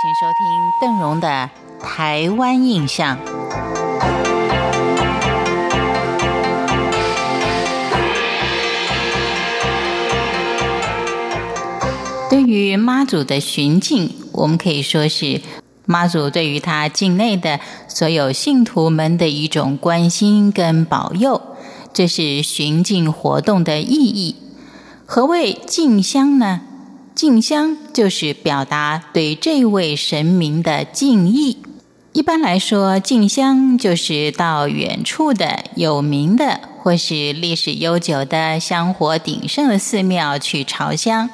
请收听邓荣的《台湾印象》。对于妈祖的巡境，我们可以说是妈祖对于他境内的所有信徒们的一种关心跟保佑，这是巡境活动的意义。何谓进香呢？敬香就是表达对这位神明的敬意。一般来说，敬香就是到远处的有名的或是历史悠久的香火鼎盛的寺庙去朝香，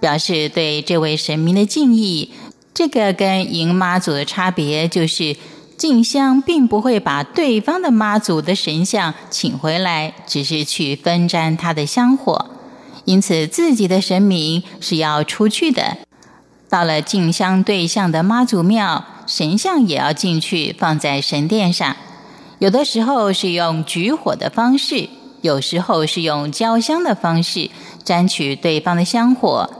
表示对这位神明的敬意。这个跟迎妈祖的差别就是，敬香并不会把对方的妈祖的神像请回来，只是去分沾他的香火。因此，自己的神明是要出去的。到了进香对象的妈祖庙，神像也要进去放在神殿上。有的时候是用举火的方式，有时候是用交香的方式沾取对方的香火。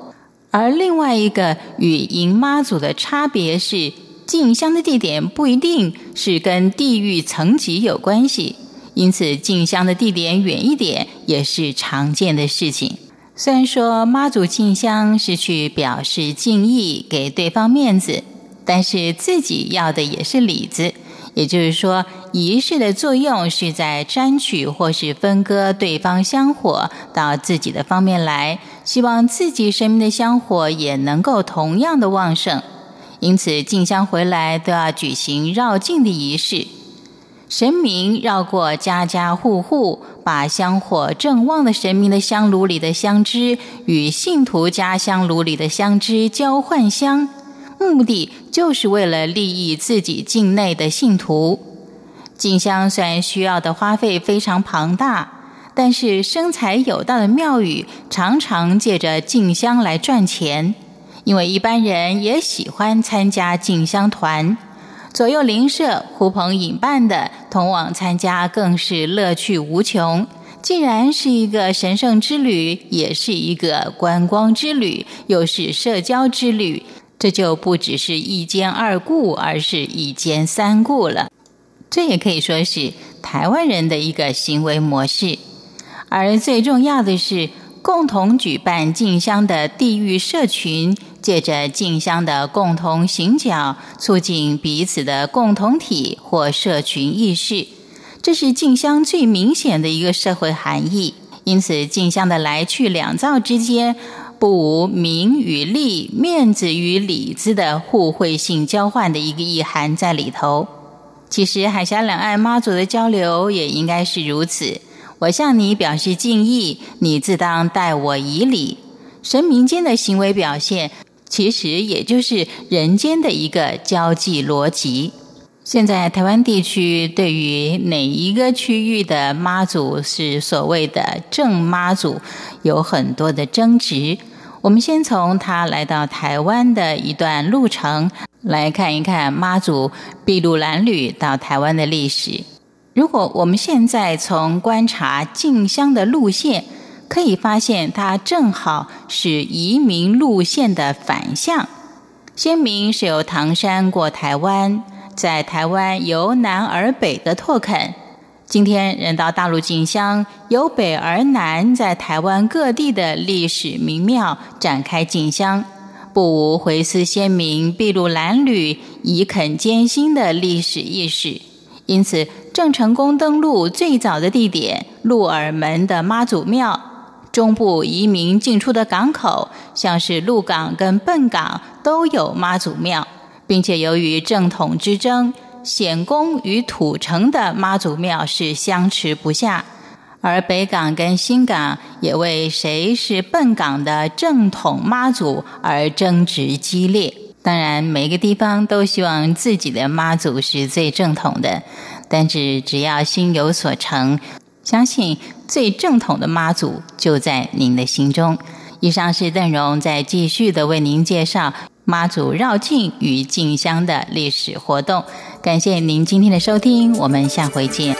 而另外一个与迎妈祖的差别是，进香的地点不一定是跟地域层级有关系，因此进香的地点远一点也是常见的事情。虽然说妈祖进香是去表示敬意，给对方面子，但是自己要的也是里子。也就是说，仪式的作用是在沾取或是分割对方香火到自己的方面来，希望自己生命的香火也能够同样的旺盛。因此，进香回来都要举行绕境的仪式。神明绕过家家户户，把香火正旺的神明的香炉里的香枝与信徒家香炉里的香枝交换香，目的就是为了利益自己境内的信徒。进香虽然需要的花费非常庞大，但是生财有道的庙宇常常借着进香来赚钱，因为一般人也喜欢参加进香团。左右邻舍呼朋引伴的同往参加，更是乐趣无穷。既然是一个神圣之旅，也是一个观光之旅，又是社交之旅，这就不只是一兼二顾，而是一兼三顾了。这也可以说是台湾人的一个行为模式。而最重要的是，共同举办进香的地域社群。借着进香的共同行脚，促进彼此的共同体或社群意识，这是进香最明显的一个社会含义。因此，进香的来去两造之间，不无名与利、面子与里子的互惠性交换的一个意涵在里头。其实，海峡两岸妈祖的交流也应该是如此。我向你表示敬意，你自当待我以礼。神明间的行为表现。其实也就是人间的一个交际逻辑。现在台湾地区对于哪一个区域的妈祖是所谓的正妈祖，有很多的争执。我们先从他来到台湾的一段路程来看一看妈祖筚路蓝缕到台湾的历史。如果我们现在从观察进香的路线。可以发现，它正好是移民路线的反向。先民是由唐山过台湾，在台湾由南而北的拓垦。今天人到大陆进香，由北而南，在台湾各地的历史名庙展开进香，不无回思先民筚路蓝缕、以垦艰辛的历史意识。因此，郑成功登陆最早的地点——鹿耳门的妈祖庙。中部移民进出的港口，像是鹿港跟笨港，都有妈祖庙，并且由于正统之争，显公与土城的妈祖庙是相持不下，而北港跟新港也为谁是笨港的正统妈祖而争执激烈。当然，每个地方都希望自己的妈祖是最正统的，但是只要心有所成。相信最正统的妈祖就在您的心中。以上是邓荣在继续的为您介绍妈祖绕境与进香的历史活动。感谢您今天的收听，我们下回见。